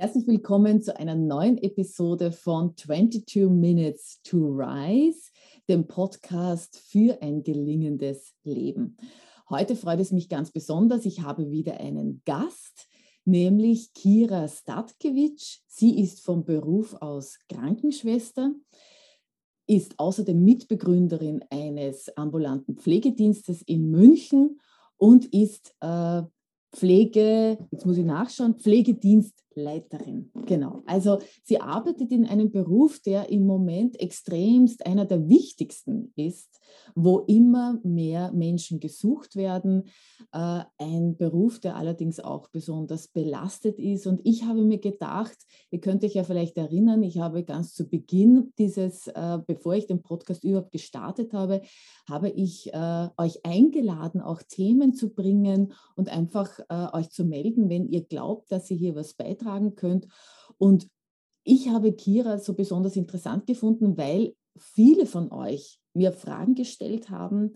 Herzlich willkommen zu einer neuen Episode von 22 Minutes to Rise, dem Podcast für ein gelingendes Leben. Heute freut es mich ganz besonders. Ich habe wieder einen Gast, nämlich Kira Statkewitsch. Sie ist vom Beruf aus Krankenschwester, ist außerdem Mitbegründerin eines ambulanten Pflegedienstes in München und ist äh, Pflege, jetzt muss ich nachschauen, Pflegedienst Leiterin. Genau. Also sie arbeitet in einem Beruf, der im Moment extremst einer der wichtigsten ist, wo immer mehr Menschen gesucht werden. Äh, ein Beruf, der allerdings auch besonders belastet ist. Und ich habe mir gedacht, ihr könnt euch ja vielleicht erinnern, ich habe ganz zu Beginn dieses, äh, bevor ich den Podcast überhaupt gestartet habe, habe ich äh, euch eingeladen, auch Themen zu bringen und einfach euch zu melden, wenn ihr glaubt, dass ihr hier was beitragen beitragen könnt. Und ich habe Kira so besonders interessant gefunden, weil viele von euch mir Fragen gestellt haben,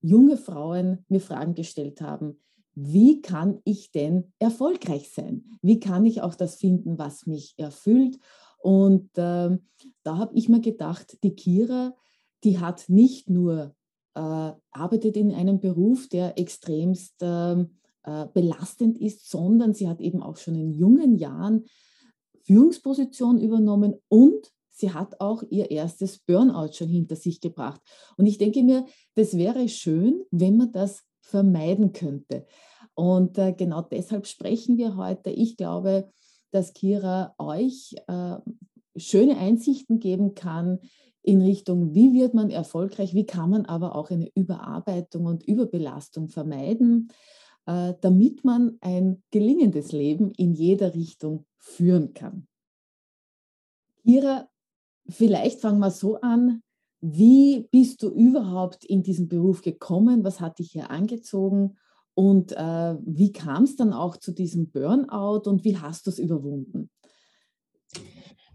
junge Frauen mir Fragen gestellt haben, wie kann ich denn erfolgreich sein? Wie kann ich auch das finden, was mich erfüllt? Und äh, da habe ich mir gedacht, die Kira, die hat nicht nur äh, arbeitet in einem Beruf, der extremst äh, äh, belastend ist, sondern sie hat eben auch schon in jungen Jahren Führungsposition übernommen und sie hat auch ihr erstes Burnout schon hinter sich gebracht. Und ich denke mir, das wäre schön, wenn man das vermeiden könnte. Und äh, genau deshalb sprechen wir heute. Ich glaube, dass Kira euch äh, schöne Einsichten geben kann in Richtung, wie wird man erfolgreich, wie kann man aber auch eine Überarbeitung und Überbelastung vermeiden. Äh, damit man ein gelingendes Leben in jeder Richtung führen kann. Kira, vielleicht fangen wir so an. Wie bist du überhaupt in diesen Beruf gekommen? Was hat dich hier angezogen? Und äh, wie kam es dann auch zu diesem Burnout und wie hast du es überwunden?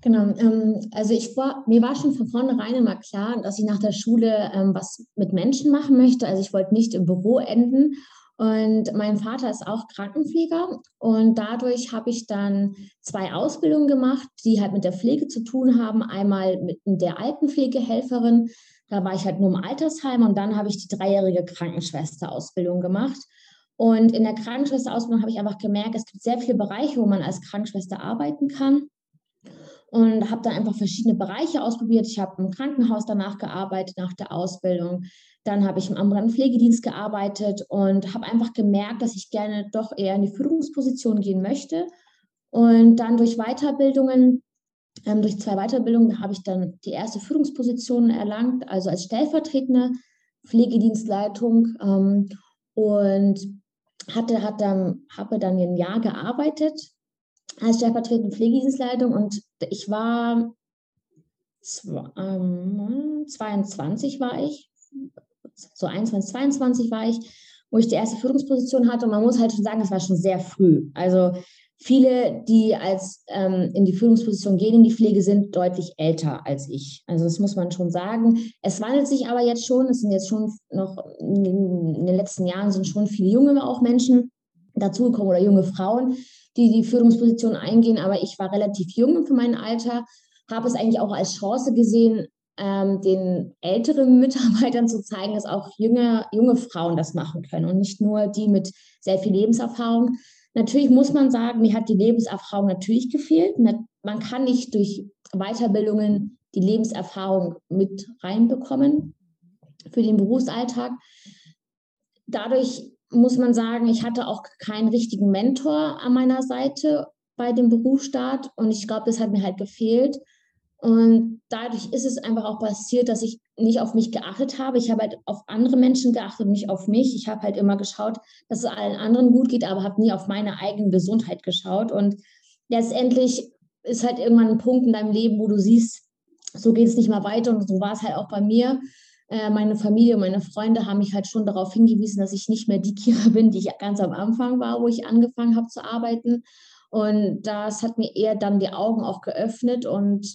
Genau, ähm, also ich war, mir war schon von vornherein immer klar, dass ich nach der Schule ähm, was mit Menschen machen möchte. Also ich wollte nicht im Büro enden und mein Vater ist auch Krankenpfleger und dadurch habe ich dann zwei Ausbildungen gemacht, die halt mit der Pflege zu tun haben. Einmal mit der Altenpflegehelferin, da war ich halt nur im Altersheim und dann habe ich die dreijährige Krankenschwesterausbildung gemacht. Und in der Krankenschwesterausbildung habe ich einfach gemerkt, es gibt sehr viele Bereiche, wo man als Krankenschwester arbeiten kann und habe dann einfach verschiedene Bereiche ausprobiert. Ich habe im Krankenhaus danach gearbeitet, nach der Ausbildung. Dann habe ich im ambulanten Pflegedienst gearbeitet und habe einfach gemerkt, dass ich gerne doch eher in die Führungsposition gehen möchte. Und dann durch Weiterbildungen, ähm, durch zwei Weiterbildungen, habe ich dann die erste Führungsposition erlangt, also als stellvertretende Pflegedienstleitung ähm, und hatte, hat habe dann ein Jahr gearbeitet als stellvertretende Pflegedienstleitung und ich war zwei, ähm, 22 war ich, so 21, 22 war ich, wo ich die erste Führungsposition hatte und man muss halt schon sagen, das war schon sehr früh. Also viele, die als ähm, in die Führungsposition gehen, in die Pflege sind, deutlich älter als ich. Also das muss man schon sagen. Es wandelt sich aber jetzt schon, es sind jetzt schon noch, in den letzten Jahren sind schon viele junge auch Menschen dazugekommen oder junge Frauen, die die Führungsposition eingehen, aber ich war relativ jung für mein Alter, habe es eigentlich auch als Chance gesehen, ähm, den älteren Mitarbeitern zu zeigen, dass auch junge, junge Frauen das machen können und nicht nur die mit sehr viel Lebenserfahrung. Natürlich muss man sagen, mir hat die Lebenserfahrung natürlich gefehlt. Man kann nicht durch Weiterbildungen die Lebenserfahrung mit reinbekommen für den Berufsalltag. Dadurch muss man sagen, ich hatte auch keinen richtigen Mentor an meiner Seite bei dem Berufsstart und ich glaube, das hat mir halt gefehlt. Und dadurch ist es einfach auch passiert, dass ich nicht auf mich geachtet habe. Ich habe halt auf andere Menschen geachtet, nicht auf mich. Ich habe halt immer geschaut, dass es allen anderen gut geht, aber habe nie auf meine eigene Gesundheit geschaut. Und letztendlich ist halt irgendwann ein Punkt in deinem Leben, wo du siehst, so geht es nicht mehr weiter. Und so war es halt auch bei mir. Äh, meine Familie, meine Freunde haben mich halt schon darauf hingewiesen, dass ich nicht mehr die Kira bin, die ich ganz am Anfang war, wo ich angefangen habe zu arbeiten. Und das hat mir eher dann die Augen auch geöffnet und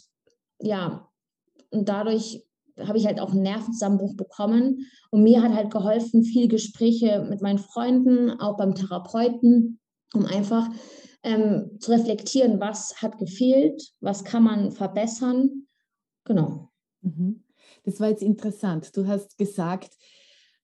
ja, und dadurch habe ich halt auch einen Nervenzusammenbruch bekommen. Und mir hat halt geholfen, viele Gespräche mit meinen Freunden, auch beim Therapeuten, um einfach ähm, zu reflektieren, was hat gefehlt, was kann man verbessern. Genau. Mhm. Das war jetzt interessant. Du hast gesagt,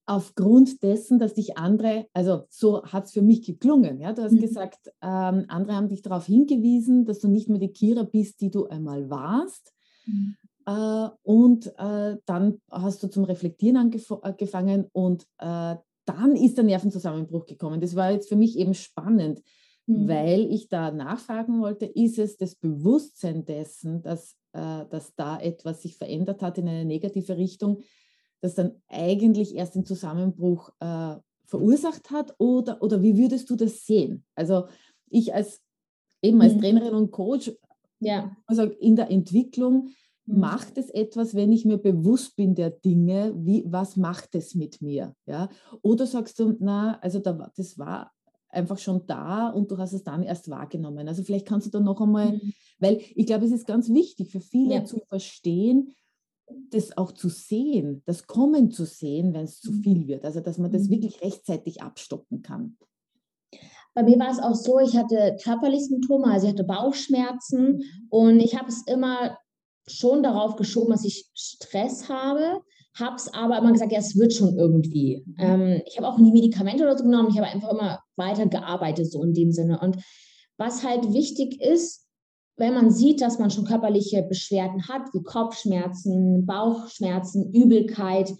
aufgrund dessen, dass dich andere, also so hat es für mich geklungen, ja, du hast mhm. gesagt, ähm, andere haben dich darauf hingewiesen, dass du nicht mehr die Kira bist, die du einmal warst. Mhm. Äh, und äh, dann hast du zum Reflektieren angefangen und äh, dann ist der Nervenzusammenbruch gekommen. Das war jetzt für mich eben spannend, mhm. weil ich da nachfragen wollte, ist es das Bewusstsein dessen, dass, äh, dass da etwas sich verändert hat in eine negative Richtung, das dann eigentlich erst den Zusammenbruch äh, verursacht hat? Oder, oder wie würdest du das sehen? Also ich als eben als mhm. Trainerin und Coach, ja. also in der Entwicklung, mhm. macht es etwas, wenn ich mir bewusst bin der Dinge, wie, was macht es mit mir? Ja? Oder sagst du, na, also da, das war einfach schon da und du hast es dann erst wahrgenommen. Also vielleicht kannst du da noch einmal, mhm. weil ich glaube, es ist ganz wichtig für viele ja. zu verstehen, das auch zu sehen, das Kommen zu sehen, wenn es zu mhm. viel wird. Also dass man das mhm. wirklich rechtzeitig abstoppen kann. Bei mir war es auch so, ich hatte körperliche Symptome, also ich hatte Bauchschmerzen mhm. und ich habe es immer schon darauf geschoben, dass ich Stress habe, habe es aber immer gesagt, ja, es wird schon irgendwie. Ähm, ich habe auch nie Medikamente oder so genommen, ich habe einfach immer weiter gearbeitet, so in dem Sinne. Und was halt wichtig ist, wenn man sieht, dass man schon körperliche Beschwerden hat, wie Kopfschmerzen, Bauchschmerzen, Übelkeit,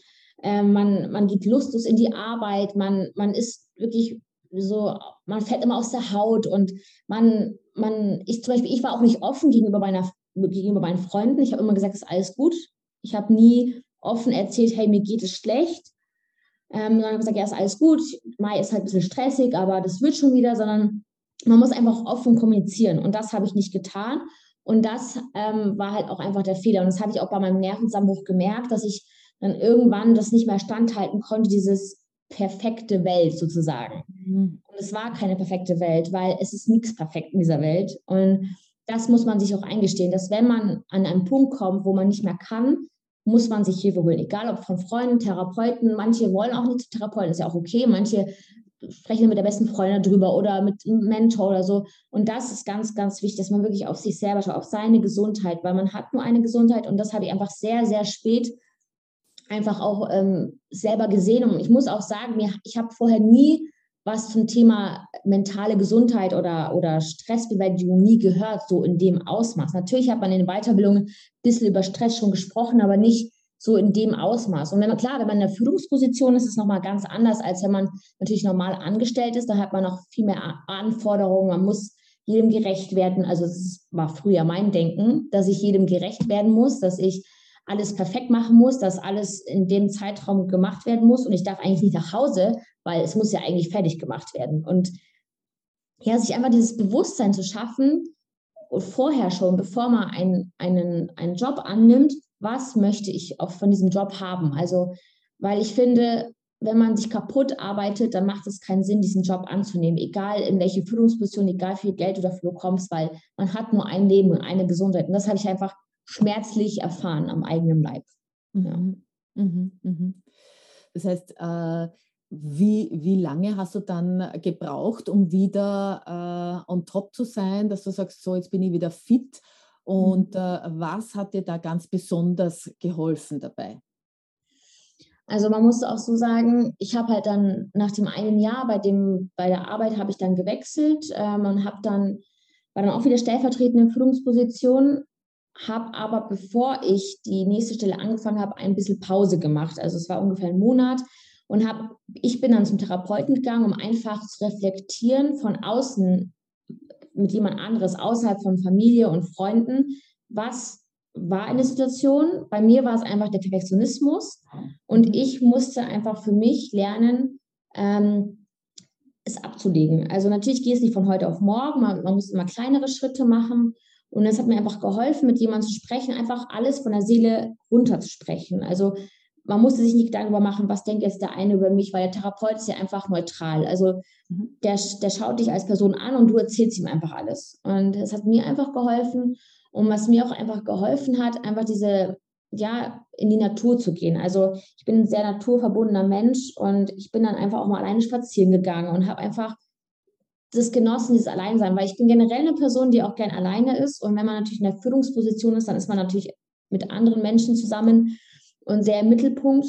äh, man, man geht lustlos in die Arbeit, man, man ist wirklich so, man fällt immer aus der Haut und man, man, ich zum Beispiel, ich war auch nicht offen gegenüber meiner, gegenüber meinen Freunden. Ich habe immer gesagt, es ist alles gut. Ich habe nie offen erzählt, hey, mir geht es schlecht. Ähm, sondern gesagt, ja, ist alles gut. Mai ist halt ein bisschen stressig, aber das wird schon wieder, sondern man muss einfach offen kommunizieren. Und das habe ich nicht getan. Und das ähm, war halt auch einfach der Fehler. Und das habe ich auch bei meinem Nervenzusammenbruch gemerkt, dass ich dann irgendwann das nicht mehr standhalten konnte, dieses perfekte Welt sozusagen. Mhm. Und es war keine perfekte Welt, weil es ist nichts perfekt in dieser Welt. Und das muss man sich auch eingestehen, dass wenn man an einen Punkt kommt, wo man nicht mehr kann, muss man sich Hilfe holen. Egal ob von Freunden, Therapeuten. Manche wollen auch nicht Therapeuten, ist ja auch okay. Manche sprechen mit der besten Freundin drüber oder mit einem Mentor oder so. Und das ist ganz, ganz wichtig, dass man wirklich auf sich selber schaut, auf seine Gesundheit, weil man hat nur eine Gesundheit und das habe ich einfach sehr, sehr spät einfach auch ähm, selber gesehen. Und ich muss auch sagen, ich habe vorher nie was zum Thema mentale Gesundheit oder, oder Stressbewältigung nie gehört, so in dem Ausmaß. Natürlich hat man in den Weiterbildungen ein bisschen über Stress schon gesprochen, aber nicht so in dem Ausmaß. Und wenn man, klar, wenn man in der Führungsposition ist, ist es nochmal ganz anders, als wenn man natürlich normal angestellt ist. Da hat man noch viel mehr Anforderungen. Man muss jedem gerecht werden. Also es war früher mein Denken, dass ich jedem gerecht werden muss, dass ich alles perfekt machen muss, dass alles in dem Zeitraum gemacht werden muss und ich darf eigentlich nicht nach Hause, weil es muss ja eigentlich fertig gemacht werden. Und ja, sich einfach dieses Bewusstsein zu schaffen, vorher schon, bevor man einen, einen, einen Job annimmt, was möchte ich auch von diesem Job haben? Also, weil ich finde, wenn man sich kaputt arbeitet, dann macht es keinen Sinn, diesen Job anzunehmen, egal in welche Führungsposition, egal wie viel Geld du dafür bekommst, weil man hat nur ein Leben und eine Gesundheit. Und das habe ich einfach schmerzlich erfahren am eigenen Leib. Ja. Mhm. Mhm. mhm. Das heißt, äh, wie, wie lange hast du dann gebraucht, um wieder äh, on top zu sein, dass du sagst, so jetzt bin ich wieder fit und mhm. äh, was hat dir da ganz besonders geholfen dabei? Also man muss auch so sagen, ich habe halt dann nach dem einen Jahr bei dem bei der Arbeit habe ich dann gewechselt ähm, und habe dann war dann auch wieder stellvertretende Führungsposition, habe aber bevor ich die nächste Stelle angefangen habe, ein bisschen Pause gemacht. Also es war ungefähr ein Monat und habe ich bin dann zum Therapeuten gegangen, um einfach zu reflektieren von außen mit jemand anderes außerhalb von Familie und Freunden, was war eine Situation. Bei mir war es einfach der Perfektionismus und mhm. ich musste einfach für mich lernen, ähm, es abzulegen. Also natürlich geht es nicht von heute auf morgen, man, man muss immer kleinere Schritte machen. Und es hat mir einfach geholfen, mit jemandem zu sprechen, einfach alles von der Seele runterzusprechen. Also man musste sich nicht Gedanken darüber machen, was denkt jetzt der eine über mich, weil der Therapeut ist ja einfach neutral. Also mhm. der, der schaut dich als Person an und du erzählst ihm einfach alles. Und es hat mir einfach geholfen. Und was mir auch einfach geholfen hat, einfach diese, ja, in die Natur zu gehen. Also ich bin ein sehr naturverbundener Mensch und ich bin dann einfach auch mal alleine spazieren gegangen und habe einfach das genossen, dieses Alleinsein, weil ich bin generell eine Person, die auch gern alleine ist. Und wenn man natürlich in der Führungsposition ist, dann ist man natürlich mit anderen Menschen zusammen und sehr im Mittelpunkt.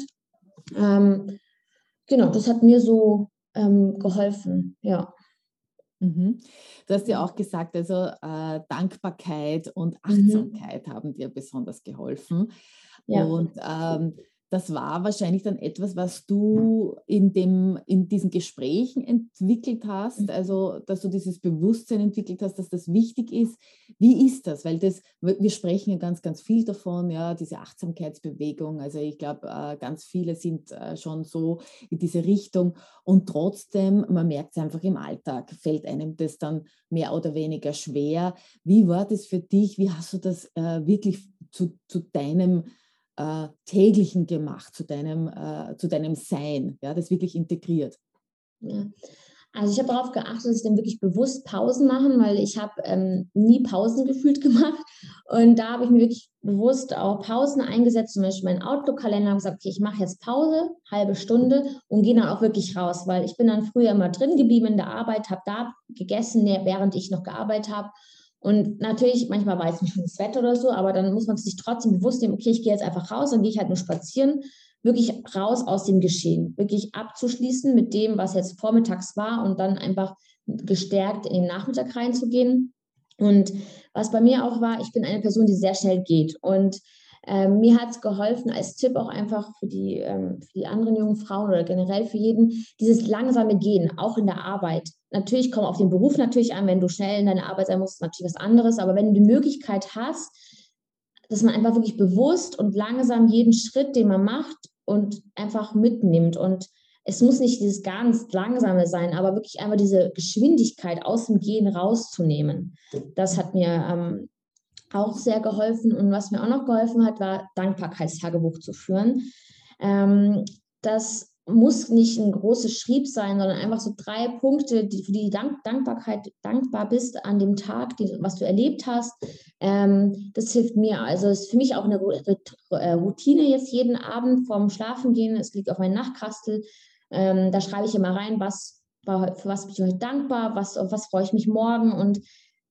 Ähm, genau, das hat mir so ähm, geholfen, ja. Mhm. Du hast ja auch gesagt, also äh, Dankbarkeit und mhm. Achtsamkeit mhm. haben dir besonders geholfen. Ja. Und ähm, das war wahrscheinlich dann etwas, was du in, dem, in diesen Gesprächen entwickelt hast, mhm. also dass du dieses Bewusstsein entwickelt hast, dass das wichtig ist. Wie ist das? Weil das, wir sprechen ja ganz, ganz viel davon, ja, diese Achtsamkeitsbewegung. Also ich glaube, äh, ganz viele sind äh, schon so in diese Richtung und trotzdem, man merkt es einfach im Alltag, fällt einem das dann mehr oder weniger schwer. Wie war das für dich? Wie hast du das äh, wirklich zu, zu deinem äh, täglichen gemacht, zu deinem, äh, zu deinem Sein, ja, das wirklich integriert? Ja. Also ich habe darauf geachtet, dass ich dann wirklich bewusst Pausen machen, weil ich habe ähm, nie Pausen gefühlt gemacht. Und da habe ich mir wirklich bewusst auch Pausen eingesetzt, zum Beispiel meinen Outlook-Kalender und gesagt, okay, ich mache jetzt Pause, halbe Stunde und gehe dann auch wirklich raus, weil ich bin dann früher immer drin geblieben in der Arbeit, habe da gegessen, während ich noch gearbeitet habe und natürlich, manchmal war es schon das Wetter oder so, aber dann muss man sich trotzdem bewusst nehmen, okay, ich gehe jetzt einfach raus, dann gehe ich halt nur spazieren, wirklich raus aus dem Geschehen, wirklich abzuschließen mit dem, was jetzt vormittags war und dann einfach gestärkt in den Nachmittag reinzugehen. Und was bei mir auch war, ich bin eine Person, die sehr schnell geht. Und ähm, mir hat es geholfen, als Tipp auch einfach für die, ähm, für die anderen jungen Frauen oder generell für jeden, dieses langsame Gehen, auch in der Arbeit. Natürlich kommt auf den Beruf natürlich an, wenn du schnell in deiner Arbeit sein musst, ist natürlich was anderes, aber wenn du die Möglichkeit hast, dass man einfach wirklich bewusst und langsam jeden Schritt, den man macht und einfach mitnimmt und es muss nicht dieses ganz langsame sein, aber wirklich einfach diese Geschwindigkeit aus dem Gehen rauszunehmen. Das hat mir ähm, auch sehr geholfen. Und was mir auch noch geholfen hat, war Dankbarkeitstagebuch zu führen. Ähm, das muss nicht ein großes Schrieb sein, sondern einfach so drei Punkte, die, für die Dank Dankbarkeit dankbar bist an dem Tag, die, was du erlebt hast. Ähm, das hilft mir. Also es ist für mich auch eine äh, Routine jetzt jeden Abend vorm Schlafengehen. Es liegt auf meinem Nachtkastel. Ähm, da schreibe ich immer rein, was für was bin ich heute dankbar, was, auf was freue ich mich morgen und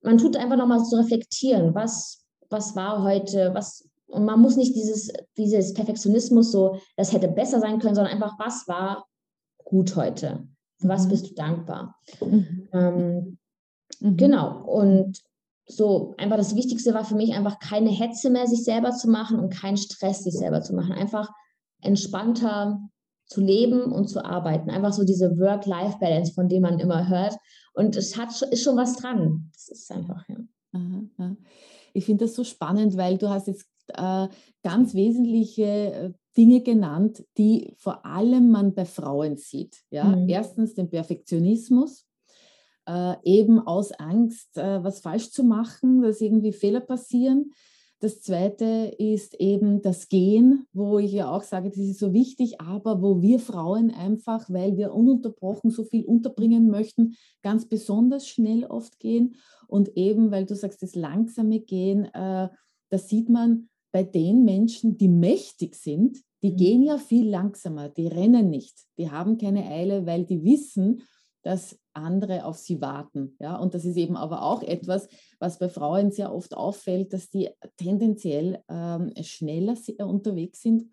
man tut einfach nochmal zu reflektieren, was, was war heute, was, und man muss nicht dieses, dieses Perfektionismus so, das hätte besser sein können, sondern einfach, was war gut heute? Für was mhm. bist du dankbar? Mhm. Ähm, mhm. Genau. Und so einfach das Wichtigste war für mich einfach keine Hetze mehr, sich selber zu machen und keinen Stress, sich selber zu machen. Einfach entspannter zu leben und zu arbeiten. Einfach so diese Work-Life-Balance, von der man immer hört. Und es hat, ist schon was dran. Das ist einfach, ja. Aha. Ich finde das so spannend, weil du hast jetzt äh, ganz wesentliche äh, Dinge genannt, die vor allem man bei Frauen sieht. Ja? Mhm. Erstens den Perfektionismus, äh, eben aus Angst, äh, was falsch zu machen, dass irgendwie Fehler passieren. Das zweite ist eben das Gehen, wo ich ja auch sage, das ist so wichtig, aber wo wir Frauen einfach, weil wir ununterbrochen so viel unterbringen möchten, ganz besonders schnell oft gehen. Und eben, weil du sagst, das langsame Gehen, äh, das sieht man bei den Menschen, die mächtig sind, die mhm. gehen ja viel langsamer, die rennen nicht, die haben keine Eile, weil die wissen, dass andere auf sie warten. Ja? Und das ist eben aber auch etwas, was bei Frauen sehr oft auffällt, dass die tendenziell ähm, schneller unterwegs sind.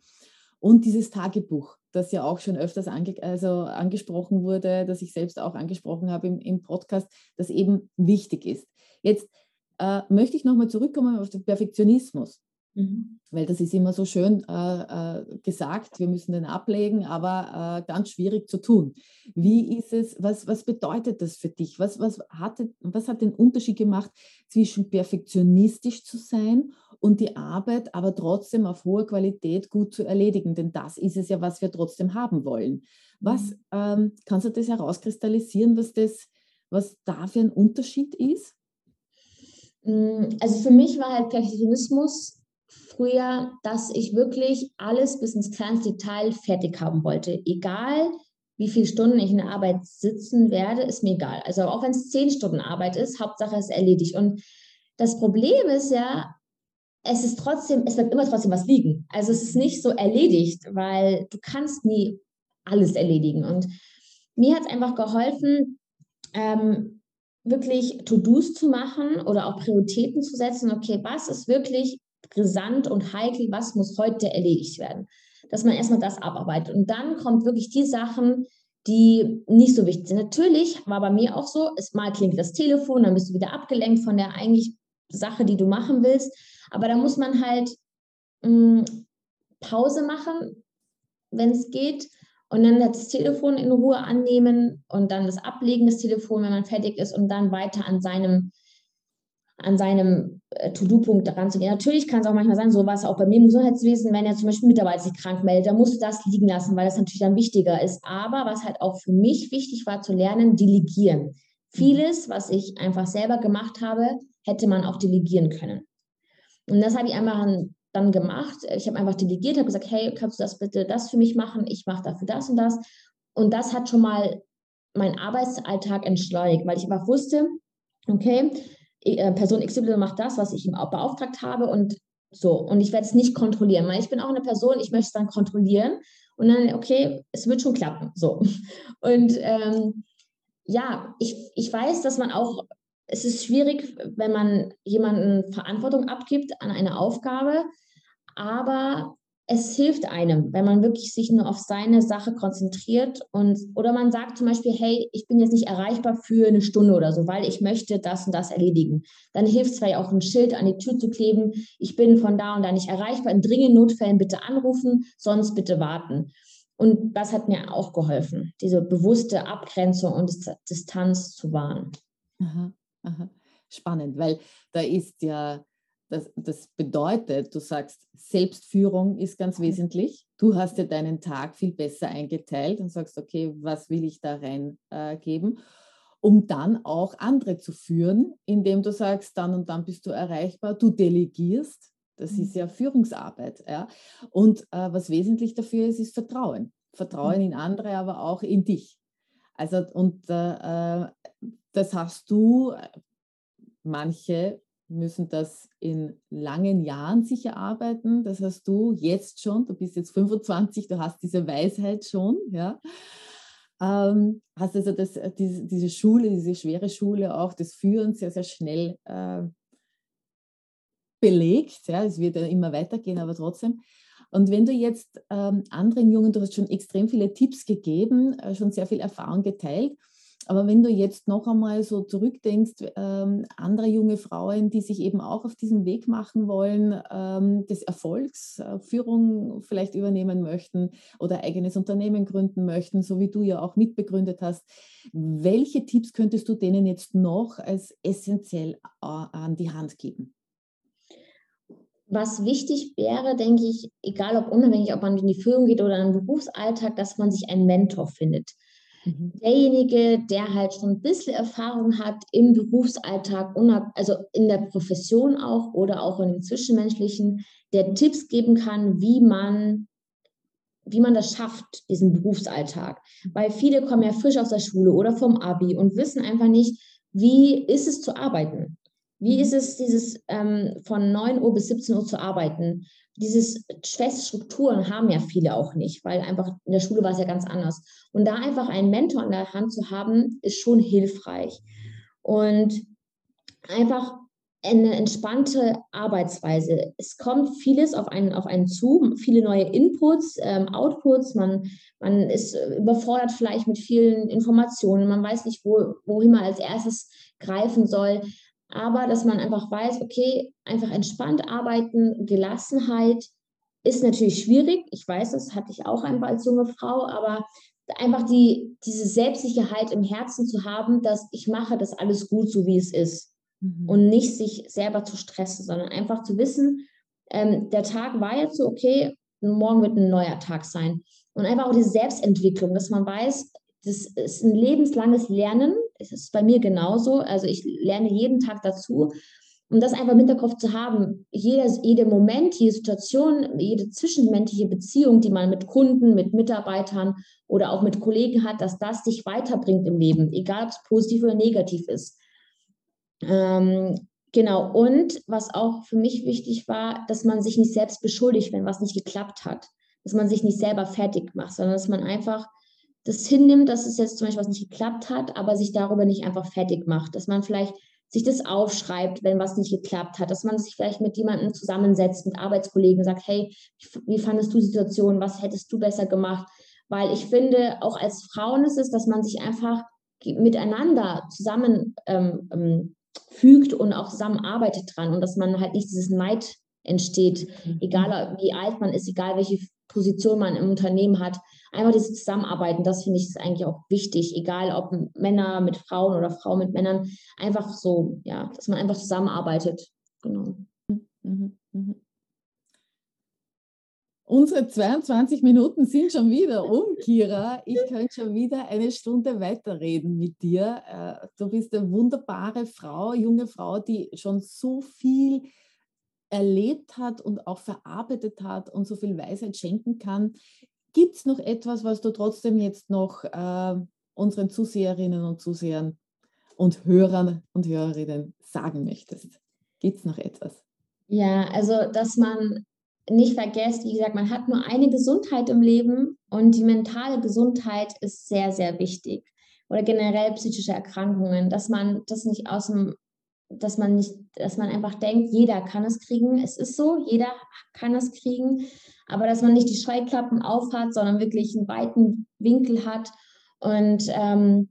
Und dieses Tagebuch, das ja auch schon öfters ange also angesprochen wurde, das ich selbst auch angesprochen habe im, im Podcast, das eben wichtig ist. Jetzt äh, möchte ich nochmal zurückkommen auf den Perfektionismus. Mhm. Weil das ist immer so schön äh, äh, gesagt, wir müssen den ablegen, aber äh, ganz schwierig zu tun. Wie ist es, was, was bedeutet das für dich? Was, was, hatte, was hat den Unterschied gemacht zwischen perfektionistisch zu sein und die Arbeit aber trotzdem auf hohe Qualität gut zu erledigen? Denn das ist es ja, was wir trotzdem haben wollen. Was mhm. ähm, kannst du das herauskristallisieren, was, das, was da für ein Unterschied ist? Mm, also für mich war halt Perfektionismus früher, dass ich wirklich alles bis ins kleinste Detail fertig haben wollte. Egal, wie viele Stunden ich in der Arbeit sitzen werde, ist mir egal. Also auch wenn es zehn Stunden Arbeit ist, Hauptsache es ist erledigt. Und das Problem ist ja, es ist trotzdem, es bleibt immer trotzdem was liegen. Also es ist nicht so erledigt, weil du kannst nie alles erledigen. Und mir hat es einfach geholfen, ähm, wirklich To-Dos zu machen oder auch Prioritäten zu setzen. Okay, was ist wirklich brisant und heikel, was muss heute erledigt werden? Dass man erstmal das abarbeitet. Und dann kommt wirklich die Sachen, die nicht so wichtig sind. Natürlich war bei mir auch so, es mal klingt das Telefon, dann bist du wieder abgelenkt von der eigentlich Sache, die du machen willst. Aber da muss man halt mh, mm, Pause machen, wenn es geht, und dann das Telefon in Ruhe annehmen und dann das Ablegen des Telefons, wenn man fertig ist, und dann weiter an seinem an seinem äh, To-Do-Punkt daran zu gehen. Natürlich kann es auch manchmal sein, so war es auch bei mir im Gesundheitswesen, wenn er zum Beispiel Mitarbeiter sich krank meldet, dann musst du das liegen lassen, weil das natürlich dann wichtiger ist. Aber was halt auch für mich wichtig war zu lernen, delegieren. Vieles, was ich einfach selber gemacht habe, hätte man auch delegieren können. Und das habe ich einfach dann gemacht. Ich habe einfach delegiert, habe gesagt, hey, kannst du das bitte das für mich machen? Ich mache dafür das und das. Und das hat schon mal meinen Arbeitsalltag entschleunigt, weil ich einfach wusste, okay, Person XY macht das, was ich ihm auch beauftragt habe und so. Und ich werde es nicht kontrollieren, weil ich bin auch eine Person, ich möchte es dann kontrollieren und dann, okay, es wird schon klappen. So. Und ähm, ja, ich, ich weiß, dass man auch, es ist schwierig, wenn man jemanden Verantwortung abgibt an eine Aufgabe, aber es hilft einem, wenn man wirklich sich nur auf seine Sache konzentriert und oder man sagt zum Beispiel, hey, ich bin jetzt nicht erreichbar für eine Stunde oder so, weil ich möchte das und das erledigen. Dann hilft es vielleicht auch ein Schild an die Tür zu kleben, ich bin von da und da nicht erreichbar. In dringenden Notfällen bitte anrufen, sonst bitte warten. Und das hat mir auch geholfen, diese bewusste Abgrenzung und Distanz zu wahren. Aha, aha. Spannend, weil da ist ja das, das, bedeutet, du sagst, Selbstführung ist ganz wesentlich. Du hast dir deinen Tag viel besser eingeteilt und sagst, okay, was will ich da reingeben, äh, um dann auch andere zu führen, indem du sagst, dann und dann bist du erreichbar, du delegierst. Das ist mhm. ja Führungsarbeit. Ja? Und äh, was wesentlich dafür ist, ist Vertrauen. Vertrauen mhm. in andere, aber auch in dich. Also, und äh, äh das hast du, äh, manche müssen das in langen Jahren sicher arbeiten. Das hast du jetzt schon. Du bist jetzt 25, du hast diese Weisheit schon. Ja. Ähm, hast also das, äh, diese, diese, Schule, diese schwere Schule auch des Führens sehr, sehr schnell äh, belegt. Ja. Es wird ja immer weitergehen, aber trotzdem. Und wenn du jetzt ähm, anderen Jungen, du hast schon extrem viele Tipps gegeben, äh, schon sehr viel Erfahrung geteilt. Aber wenn du jetzt noch einmal so zurückdenkst, ähm, andere junge Frauen, die sich eben auch auf diesen Weg machen wollen, ähm, des Erfolgs, äh, Führung vielleicht übernehmen möchten oder eigenes Unternehmen gründen möchten, so wie du ja auch mitbegründet hast, welche Tipps könntest du denen jetzt noch als essentiell äh, an die Hand geben? was wichtig wäre, denke ich, egal ob unabhängig, ob man in die Führung geht oder in den Berufsalltag, dass man sich einen Mentor findet. Mhm. Derjenige, der halt schon ein bisschen Erfahrung hat im Berufsalltag, also in der Profession auch oder auch in dem Zwischenmenschlichen, der Tipps geben kann, wie man wie man das schafft, diesen Berufsalltag. Weil viele kommen ja frisch aus der Schule oder vom Abi und wissen einfach nicht, wie ist es zu arbeiten? Wie ist es, dieses ähm, von 9 Uhr bis 17 Uhr zu arbeiten? Dieses feste Strukturen haben ja viele auch nicht, weil einfach in der Schule war es ja ganz anders. Und da einfach einen Mentor an der Hand zu haben, ist schon hilfreich. Und einfach eine entspannte Arbeitsweise. Es kommt vieles auf einen, auf einen zu, viele neue Inputs, ähm, Outputs. Man, man ist überfordert vielleicht mit vielen Informationen. Man weiß nicht, wo, wohin man als erstes greifen soll aber dass man einfach weiß, okay, einfach entspannt arbeiten, Gelassenheit ist natürlich schwierig. Ich weiß, das hatte ich auch einmal als junge Frau, aber einfach die, diese Selbstsicherheit im Herzen zu haben, dass ich mache das alles gut, so wie es ist. Mhm. Und nicht sich selber zu stressen, sondern einfach zu wissen, ähm, der Tag war jetzt so, okay, morgen wird ein neuer Tag sein. Und einfach auch diese Selbstentwicklung, dass man weiß, das ist ein lebenslanges Lernen. Es ist bei mir genauso. Also ich lerne jeden Tag dazu. Um das einfach im Hinterkopf zu haben, jeder, jeder Moment, jede Situation, jede zwischenmenschliche Beziehung, die man mit Kunden, mit Mitarbeitern oder auch mit Kollegen hat, dass das dich weiterbringt im Leben, egal ob es positiv oder negativ ist. Ähm, genau. Und was auch für mich wichtig war, dass man sich nicht selbst beschuldigt, wenn was nicht geklappt hat. Dass man sich nicht selber fertig macht, sondern dass man einfach das hinnimmt, dass es jetzt zum Beispiel was nicht geklappt hat, aber sich darüber nicht einfach fertig macht, dass man vielleicht sich das aufschreibt, wenn was nicht geklappt hat, dass man sich vielleicht mit jemandem zusammensetzt, mit Arbeitskollegen, sagt, hey, wie fandest du die Situation, was hättest du besser gemacht? Weil ich finde, auch als Frauen ist es, dass man sich einfach miteinander zusammen ähm, ähm, fügt und auch zusammenarbeitet dran und dass man halt nicht dieses Neid entsteht, mhm. egal wie alt man ist, egal welche Position man im Unternehmen hat. Einfach dieses Zusammenarbeiten, das finde ich ist eigentlich auch wichtig, egal ob Männer mit Frauen oder Frauen mit Männern, einfach so, ja, dass man einfach zusammenarbeitet. Genau. Mhm. Mhm. Unsere 22 Minuten sind schon wieder um, Kira. Ich könnte schon wieder eine Stunde weiterreden mit dir. Äh, du bist eine wunderbare Frau, junge Frau, die schon so viel erlebt hat und auch verarbeitet hat und so viel Weisheit schenken kann. Gibt es noch etwas, was du trotzdem jetzt noch äh, unseren Zuseherinnen und Zusehern und Hörern und Hörerinnen sagen möchtest? Gibt es noch etwas? Ja, also dass man nicht vergesst, wie gesagt, man hat nur eine Gesundheit im Leben und die mentale Gesundheit ist sehr, sehr wichtig. Oder generell psychische Erkrankungen, dass man das nicht aus dem dass man nicht, dass man einfach denkt, jeder kann es kriegen. Es ist so, jeder kann es kriegen, aber dass man nicht die Scheuklappen aufhat, sondern wirklich einen weiten Winkel hat und ähm,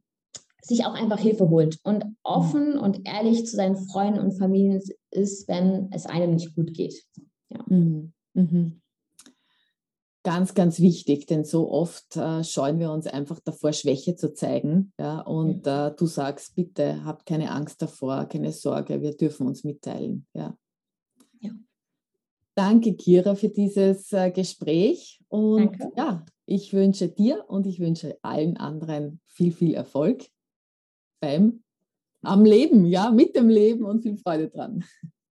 sich auch einfach Hilfe holt und offen und ehrlich zu seinen Freunden und Familien ist, wenn es einem nicht gut geht. Ja. Mhm. Mhm ganz, ganz wichtig, denn so oft äh, scheuen wir uns einfach davor, Schwäche zu zeigen. Ja? Und äh, du sagst, bitte habt keine Angst davor, keine Sorge, wir dürfen uns mitteilen. Ja. ja. Danke, Kira, für dieses äh, Gespräch. Und Danke. ja, ich wünsche dir und ich wünsche allen anderen viel, viel Erfolg beim am Leben, ja, mit dem Leben und viel Freude dran.